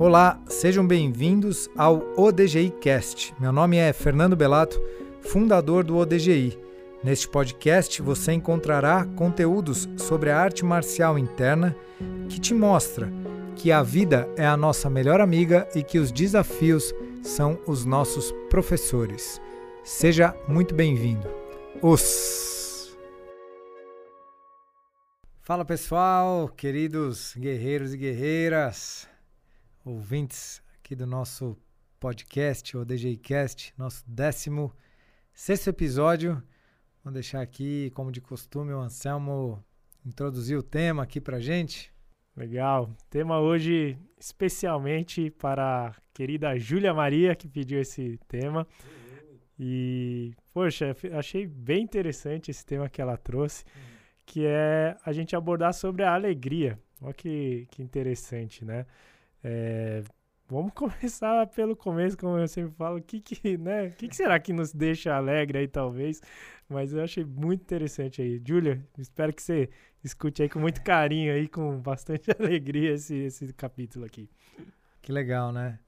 Olá, sejam bem-vindos ao ODGI Cast. Meu nome é Fernando Belato, fundador do ODGI. Neste podcast você encontrará conteúdos sobre a arte marcial interna que te mostra que a vida é a nossa melhor amiga e que os desafios são os nossos professores. Seja muito bem-vindo. Os Fala pessoal, queridos guerreiros e guerreiras ouvintes aqui do nosso podcast, o DJCast, nosso 16 sexto episódio. Vou deixar aqui, como de costume, o Anselmo introduzir o tema aqui pra gente. Legal. Tema hoje especialmente para a querida Júlia Maria, que pediu esse tema. E, poxa, achei bem interessante esse tema que ela trouxe, que é a gente abordar sobre a alegria. Olha que, que interessante, né? É, vamos começar pelo começo, como eu sempre falo. O que, que, né? que, que será que nos deixa alegre aí, talvez? Mas eu achei muito interessante aí. Júlia, espero que você escute aí com muito carinho aí, com bastante alegria esse, esse capítulo aqui. Que legal, né?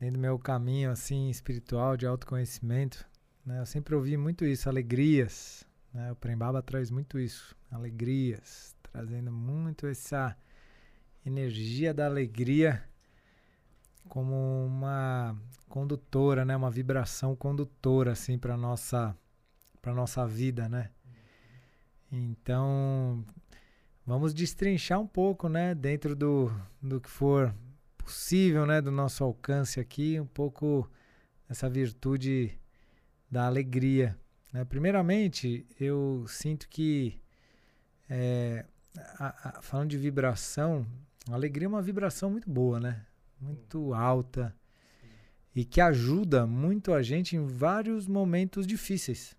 Dentro do meu caminho, assim, espiritual, de autoconhecimento, né? Eu sempre ouvi muito isso, alegrias, né? O Prembaba traz muito isso, alegrias, trazendo muito essa energia da alegria como uma condutora, né? Uma vibração condutora assim para nossa para nossa vida, né? Então, vamos destrinchar um pouco, né, dentro do, do que for possível, né, do nosso alcance aqui, um pouco essa virtude da alegria. Né? Primeiramente, eu sinto que, é, a, a, falando de vibração, a alegria é uma vibração muito boa, né? Muito alta e que ajuda muito a gente em vários momentos difíceis.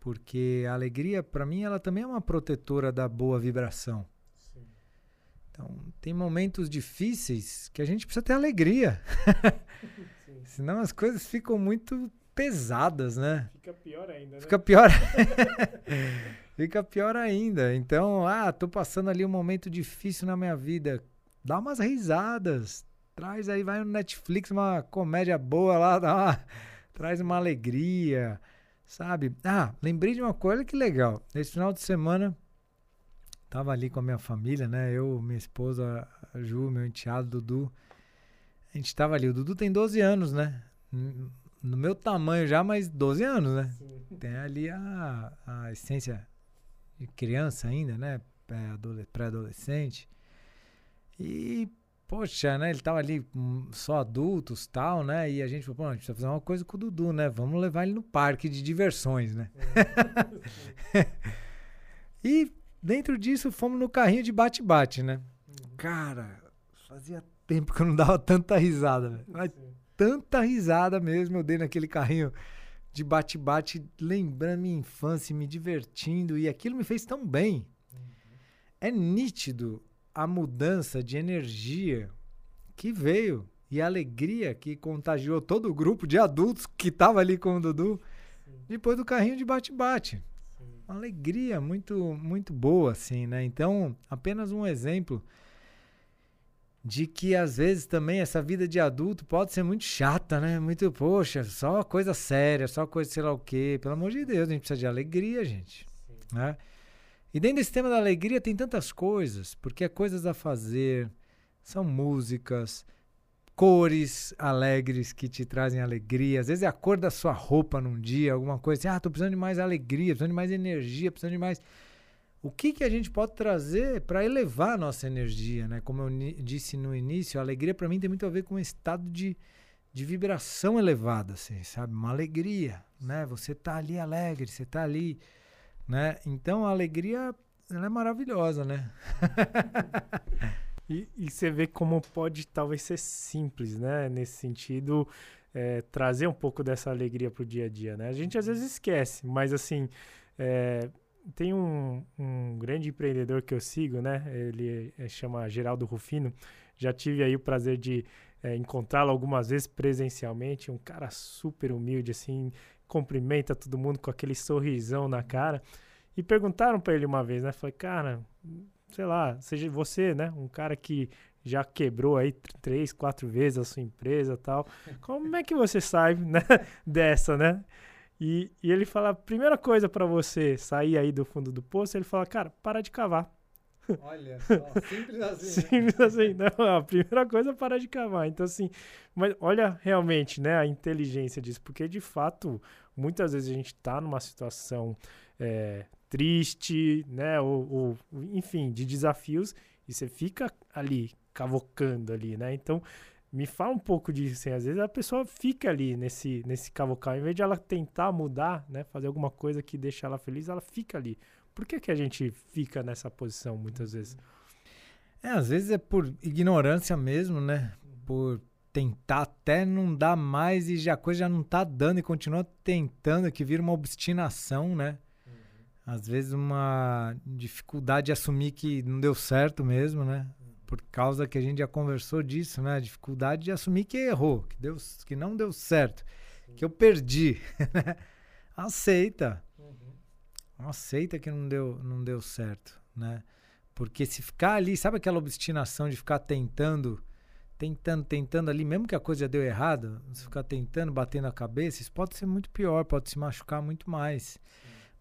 Porque a alegria, para mim, ela também é uma protetora da boa vibração. Sim. Então, tem momentos difíceis que a gente precisa ter alegria. Senão as coisas ficam muito pesadas, né? Fica pior ainda, né? Fica pior. fica pior ainda. Então, ah, tô passando ali um momento difícil na minha vida. Dá umas risadas. Traz aí, vai no Netflix, uma comédia boa lá, dá uma, traz uma alegria, sabe? Ah, lembrei de uma coisa que legal. Esse final de semana, tava ali com a minha família, né? Eu, minha esposa, a Ju, meu enteado, Dudu. A gente tava ali. O Dudu tem 12 anos, né? No meu tamanho já, mas 12 anos, né? Sim. Tem ali a, a essência criança ainda, né? Pré-adolescente. E, poxa, né? Ele tava ali hum, só adultos tal, né? E a gente falou, pô, a gente precisa fazer uma coisa com o Dudu, né? Vamos levar ele no parque de diversões, né? É. e dentro disso fomos no carrinho de bate-bate, né? Uhum. Cara, fazia tempo que eu não dava tanta risada, velho. Mas tanta risada mesmo eu dei naquele carrinho de bate-bate, lembrando minha infância, me divertindo, e aquilo me fez tão bem. Uhum. É nítido a mudança de energia que veio e a alegria que contagiou todo o grupo de adultos que estava ali com o Dudu Sim. depois do carrinho de bate-bate. Uma alegria muito muito boa assim, né? Então, apenas um exemplo de que às vezes também essa vida de adulto pode ser muito chata, né? Muito, poxa, só coisa séria, só coisa sei lá o quê. Pelo amor de Deus, a gente precisa de alegria, gente. Né? E dentro desse tema da alegria tem tantas coisas, porque é coisas a fazer, são músicas, cores alegres que te trazem alegria. Às vezes é a cor da sua roupa num dia, alguma coisa assim, ah, tô precisando de mais alegria, precisando de mais energia, precisando de mais. O que, que a gente pode trazer para elevar a nossa energia, né? Como eu disse no início, a alegria para mim tem muito a ver com um estado de, de vibração elevada, assim, sabe? Uma alegria, né? Você tá ali alegre, você tá ali né? Então a alegria ela é maravilhosa, né? e, e, você vê como pode talvez ser simples, né? Nesse sentido, é, trazer um pouco dessa alegria para o dia a dia, né? A gente às vezes esquece, mas assim, é, tem um, um, grande empreendedor que eu sigo, né? Ele é, chama Geraldo Rufino. Já tive aí o prazer de é, encontrá-lo algumas vezes presencialmente. Um cara super humilde, assim, cumprimenta todo mundo com aquele sorrisão na cara. E perguntaram para ele uma vez, né? Falei, cara, sei lá, seja você, né? Um cara que já quebrou aí três, quatro vezes a sua empresa tal. Como é que você sai né, dessa, né? E, e ele fala, a primeira coisa para você sair aí do fundo do poço, ele fala, cara, para de cavar. Olha só, simples assim. Né? simples assim. Não, a primeira coisa é parar de cavar. Então, assim, mas olha realmente, né, a inteligência disso, porque de fato, muitas vezes a gente está numa situação é, triste, né, ou, ou, enfim, de desafios, e você fica ali, cavocando ali, né? Então, me fala um pouco disso, assim, às vezes a pessoa fica ali nesse, nesse cavocar, em vez de ela tentar mudar, né, fazer alguma coisa que deixa ela feliz, ela fica ali. Por que, que a gente fica nessa posição muitas vezes? É, às vezes é por ignorância mesmo, né? Por tentar até não dar mais e já a coisa já não tá dando e continua tentando, que vira uma obstinação, né? Uhum. Às vezes uma dificuldade de assumir que não deu certo mesmo, né? Por causa que a gente já conversou disso, né? A dificuldade de assumir que errou, que, deu, que não deu certo, Sim. que eu perdi. Né? Aceita. Uhum. Aceita que não deu, não deu certo, né? Porque se ficar ali, sabe aquela obstinação de ficar tentando tentando, tentando ali, mesmo que a coisa já deu errado, você ficar tentando, batendo a cabeça, isso pode ser muito pior, pode se machucar muito mais.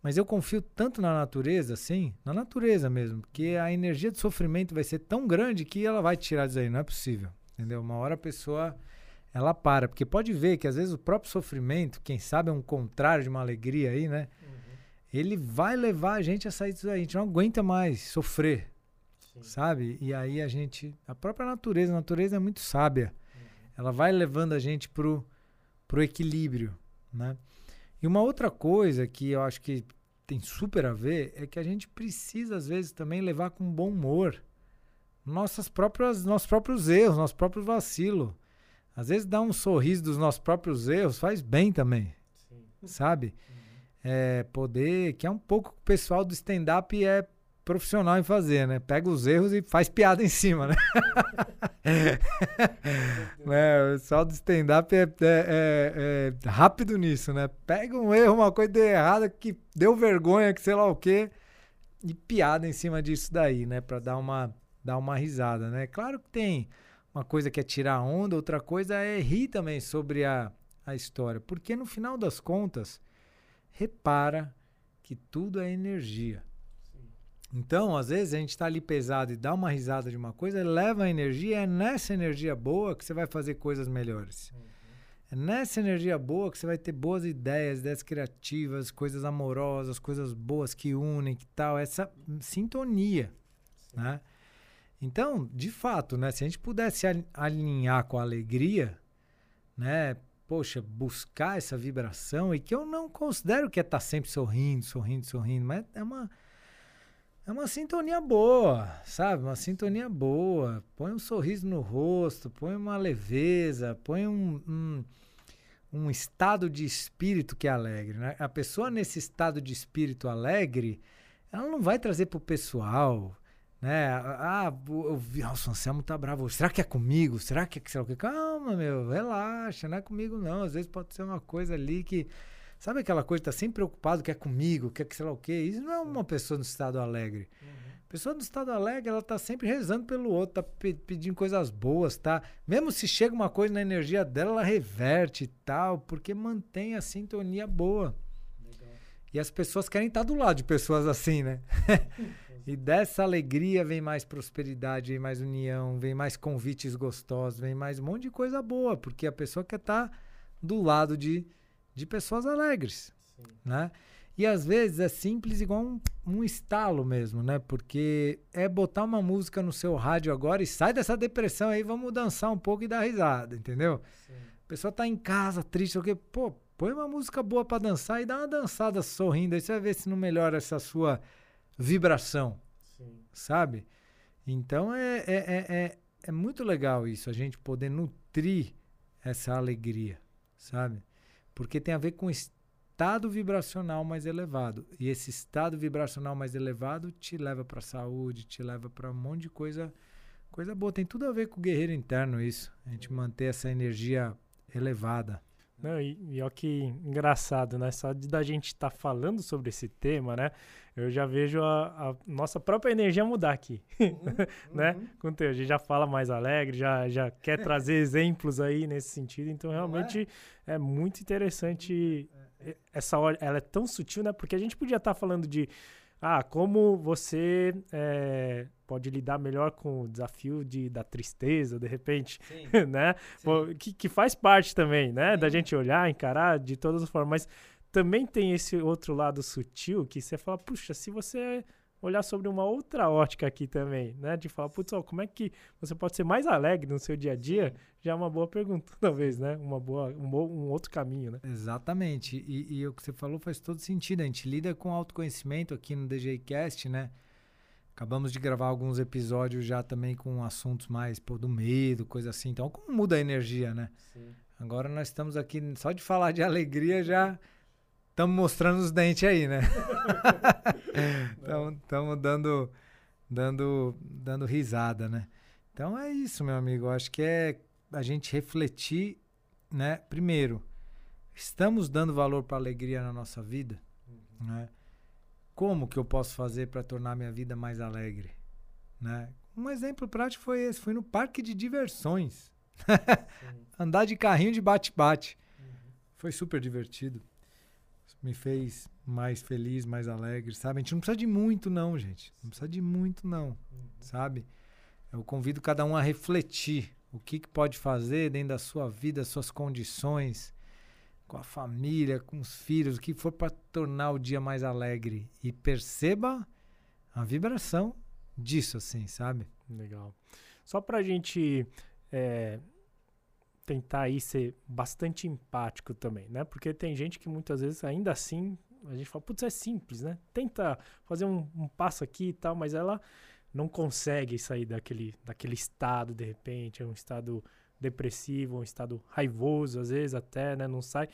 Mas eu confio tanto na natureza, assim, na natureza mesmo, que a energia de sofrimento vai ser tão grande que ela vai tirar disso aí, não é possível. Entendeu? Uma hora a pessoa ela para, porque pode ver que às vezes o próprio sofrimento, quem sabe é um contrário de uma alegria aí, né? Uhum. Ele vai levar a gente a sair disso aí, a gente não aguenta mais sofrer sabe? E aí a gente, a própria natureza, a natureza é muito sábia. Uhum. Ela vai levando a gente pro, pro equilíbrio, né? E uma outra coisa que eu acho que tem super a ver é que a gente precisa às vezes também levar com bom humor nossas próprias nossos próprios erros, nosso próprio vacilo. Às vezes dar um sorriso dos nossos próprios erros faz bem também. Sim. Sabe? Uhum. É, poder, que é um pouco o pessoal do stand-up é profissional em fazer, né? Pega os erros e faz piada em cima, né? né? O pessoal do stand-up é, é, é, é, rápido nisso, né? Pega um erro, uma coisa deu errada, que deu vergonha, que sei lá o quê, e piada em cima disso daí, né? Pra dar uma, dar uma risada, né? Claro que tem uma coisa que é tirar onda, outra coisa é rir também sobre a, a história. Porque no final das contas, repara que tudo é energia. Então, às vezes, a gente está ali pesado e dá uma risada de uma coisa, leva a energia, é nessa energia boa que você vai fazer coisas melhores. Uhum. É nessa energia boa que você vai ter boas ideias, ideias criativas, coisas amorosas, coisas boas que unem, que tal, essa sintonia, Sim. né? Então, de fato, né, se a gente pudesse alinhar com a alegria, né, poxa, buscar essa vibração e que eu não considero que é estar tá sempre sorrindo, sorrindo, sorrindo, mas é uma é uma sintonia boa, sabe? Uma sintonia boa. Põe um sorriso no rosto, põe uma leveza, põe um, um, um estado de espírito que é alegre. Né? A pessoa nesse estado de espírito alegre, ela não vai trazer pro pessoal, né? Ah, o, Anselmo tá bravo. Será que é comigo? Será que é que? Calma, meu, relaxa, não é comigo não. Às vezes pode ser uma coisa ali que Sabe aquela coisa, tá sempre preocupado, quer comigo, quer que sei lá o quê? Isso não é uma pessoa no estado alegre. Uhum. Pessoa no estado alegre, ela tá sempre rezando pelo outro, tá pe pedindo coisas boas, tá? Mesmo se chega uma coisa na energia dela, ela reverte e tal, porque mantém a sintonia boa. Legal. E as pessoas querem estar do lado de pessoas assim, né? e dessa alegria vem mais prosperidade, vem mais união, vem mais convites gostosos, vem mais um monte de coisa boa, porque a pessoa quer estar do lado de de pessoas alegres, Sim. né? E às vezes é simples igual um, um estalo mesmo, né? Porque é botar uma música no seu rádio agora e sai dessa depressão aí, vamos dançar um pouco e dar risada, entendeu? Sim. A pessoa tá em casa, triste, o quê? Pô, põe uma música boa para dançar e dá uma dançada sorrindo, aí você vai ver se não melhora essa sua vibração, Sim. sabe? Então é, é, é, é, é muito legal isso, a gente poder nutrir essa alegria, sabe? Porque tem a ver com estado vibracional mais elevado. E esse estado vibracional mais elevado te leva para a saúde, te leva para um monte de coisa, coisa boa. Tem tudo a ver com o guerreiro interno isso. A gente manter essa energia elevada. Não, e, e olha que engraçado, né? Só de da gente estar tá falando sobre esse tema, né? Eu já vejo a, a nossa própria energia mudar aqui, uhum, né? Uhum. Com a gente já fala mais alegre, já, já quer trazer exemplos aí nesse sentido. Então, realmente é? é? muito interessante é, é. essa hora. Ela é tão sutil, né? Porque a gente podia estar tá falando de ah, como você é, pode lidar melhor com o desafio de, da tristeza, de repente, né? Sim. Que, que faz parte também, né? Sim. Da gente olhar, encarar de todas as formas. Mas também tem esse outro lado sutil que você fala, puxa, se você olhar sobre uma outra ótica aqui também, né? De falar, putz, ó, como é que você pode ser mais alegre no seu dia a dia? Já é uma boa pergunta, talvez, né? Uma boa, um, um outro caminho, né? Exatamente. E, e, o que você falou faz todo sentido. A gente lida com autoconhecimento aqui no DJCast, né? Acabamos de gravar alguns episódios já também com assuntos mais pô, do medo, coisa assim. Então, como muda a energia, né? Sim. Agora nós estamos aqui, só de falar de alegria já estamos mostrando os dentes aí, né? Estamos dando, dando, dando risada, né? Então é isso, meu amigo. Eu acho que é a gente refletir, né? Primeiro, estamos dando valor para a alegria na nossa vida, uhum. né? Como que eu posso fazer para tornar minha vida mais alegre, né? Um exemplo prático foi esse, fui no parque de diversões. Andar de carrinho de bate-bate. Uhum. Foi super divertido me fez mais feliz, mais alegre, sabe? A gente não precisa de muito, não, gente. Não precisa de muito, não, uhum. sabe? Eu convido cada um a refletir o que, que pode fazer dentro da sua vida, suas condições, com a família, com os filhos, o que for para tornar o dia mais alegre. E perceba a vibração disso, assim, sabe? Legal. Só para a gente é, tentar aí ser bastante empático também, né? Porque tem gente que muitas vezes ainda assim a gente fala, putz, é simples, né? Tenta fazer um, um, passo aqui e tal, mas ela não consegue sair daquele, daquele estado de repente, é um estado depressivo, um estado raivoso, às vezes até, né? Não sai.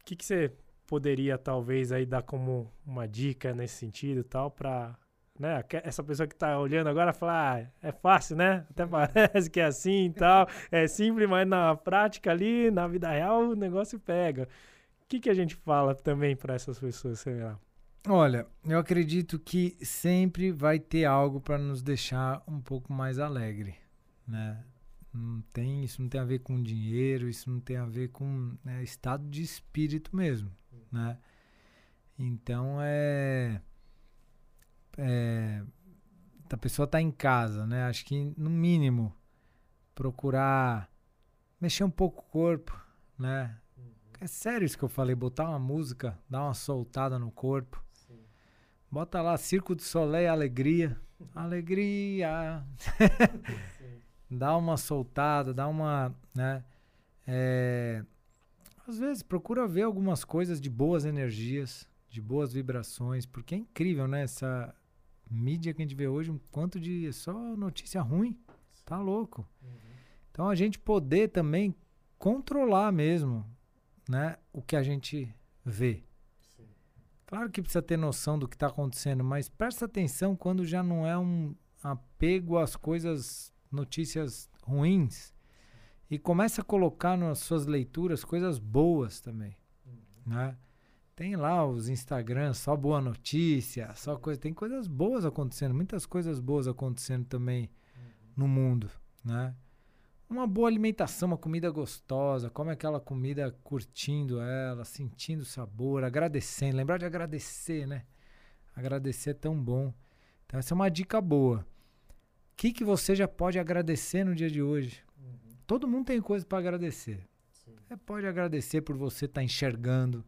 O que, que você poderia talvez aí dar como uma dica nesse sentido tal para né? Essa pessoa que está olhando agora fala, ah, é fácil, né? Até parece que é assim e tal, é simples, mas na prática ali, na vida real, o negócio pega. O que, que a gente fala também para essas pessoas? Olha, eu acredito que sempre vai ter algo para nos deixar um pouco mais alegre, né? Não tem, isso não tem a ver com dinheiro, isso não tem a ver com né, estado de espírito mesmo, né? Então é é, a pessoa está em casa, né? Acho que no mínimo procurar mexer um pouco o corpo, né? Uhum. É sério isso que eu falei, botar uma música, dar uma soltada no corpo. Sim. Bota lá Circo de Soleil Alegria. Alegria. dá uma soltada, dá uma, né? É, às vezes procura ver algumas coisas de boas energias, de boas vibrações, porque é incrível, né? Essa mídia que a gente vê hoje, um quanto de só notícia ruim. Tá louco. Uhum. Então a gente poder também controlar mesmo, né, o que a gente vê. Sim. Claro que precisa ter noção do que está acontecendo, mas presta atenção quando já não é um apego às coisas, notícias ruins. E começa a colocar nas suas leituras coisas boas também, uhum. né? Tem lá os Instagrams, só boa notícia, só coisa. Tem coisas boas acontecendo, muitas coisas boas acontecendo também uhum. no mundo, né? Uma boa alimentação, uma comida gostosa, come aquela comida curtindo ela, sentindo o sabor, agradecendo. Lembrar de agradecer, né? Agradecer é tão bom. Então, essa é uma dica boa. O que, que você já pode agradecer no dia de hoje? Uhum. Todo mundo tem coisa para agradecer. Sim. Você pode agradecer por você estar tá enxergando,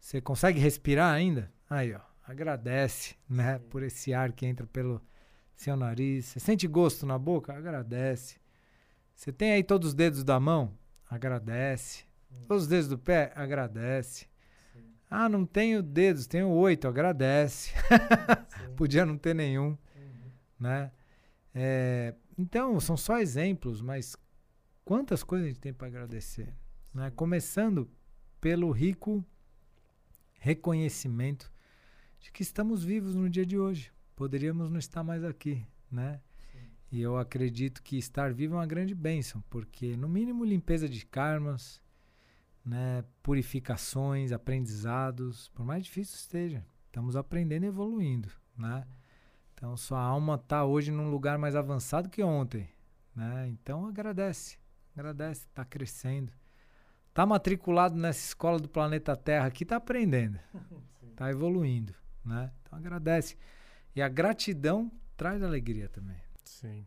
você consegue respirar ainda? Aí, ó. Agradece, né? Sim. Por esse ar que entra pelo seu nariz. Você sente gosto na boca? Agradece. Você tem aí todos os dedos da mão? Agradece. Hum. Todos os dedos do pé? Agradece. Sim. Ah, não tenho dedos, tenho oito. Agradece. Podia não ter nenhum, uhum. né? É, então, são só exemplos, mas quantas coisas a gente tem para agradecer? Né? Começando pelo rico reconhecimento de que estamos vivos no dia de hoje. Poderíamos não estar mais aqui, né? Sim. E eu acredito que estar vivo é uma grande bênção, porque no mínimo limpeza de karmas, né, purificações, aprendizados, por mais difícil esteja. Estamos aprendendo e evoluindo, né? Então sua alma está hoje num lugar mais avançado que ontem, né? Então agradece, agradece, está crescendo. Está matriculado nessa escola do planeta Terra aqui, está aprendendo, está evoluindo, né? Então agradece. E a gratidão traz alegria também. Sim.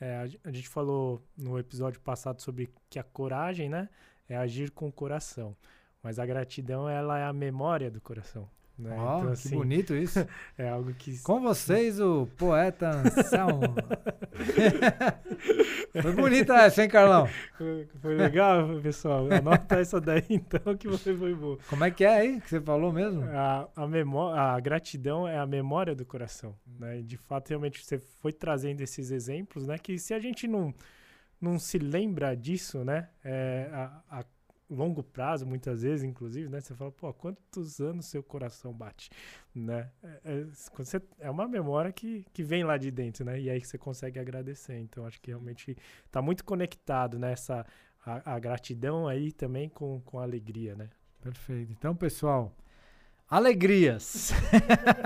É, a, a gente falou no episódio passado sobre que a coragem, né, é agir com o coração. Mas a gratidão, ela é a memória do coração. Né? Oh, então, assim, que bonito isso. é algo que. Com vocês, o poeta Anselmo. foi bonita essa, hein, Carlão? Foi legal, pessoal. Anota essa daí, então, que você foi boa. Como é que é aí que você falou mesmo? A, a, memória, a gratidão é a memória do coração. Né? De fato, realmente, você foi trazendo esses exemplos, né? Que se a gente não, não se lembra disso, né? É, a longo prazo, muitas vezes, inclusive, né? Você fala, pô, quantos anos seu coração bate, né? É, é, você, é uma memória que, que vem lá de dentro, né? E aí você consegue agradecer. Então, acho que realmente está muito conectado nessa a, a, gratidão aí também com, com a alegria, né? Perfeito. Então, pessoal, alegrias.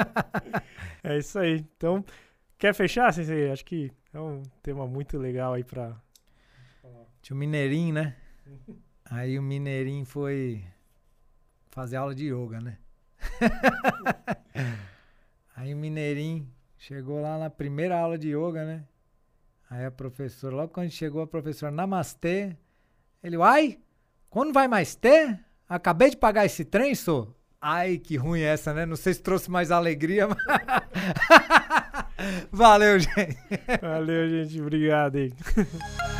é isso aí. Então, quer fechar, Sensei? Acho que é um tema muito legal aí para Tinha o Mineirinho, né? Aí o Mineirinho foi fazer aula de yoga, né? Aí o Mineirinho chegou lá na primeira aula de yoga, né? Aí a professora, logo quando chegou a professora, namastê, ele, ai, quando vai mais ter? Acabei de pagar esse trem, sou. Ai, que ruim essa, né? Não sei se trouxe mais alegria, mas... Valeu, gente. Valeu, gente. Obrigado aí.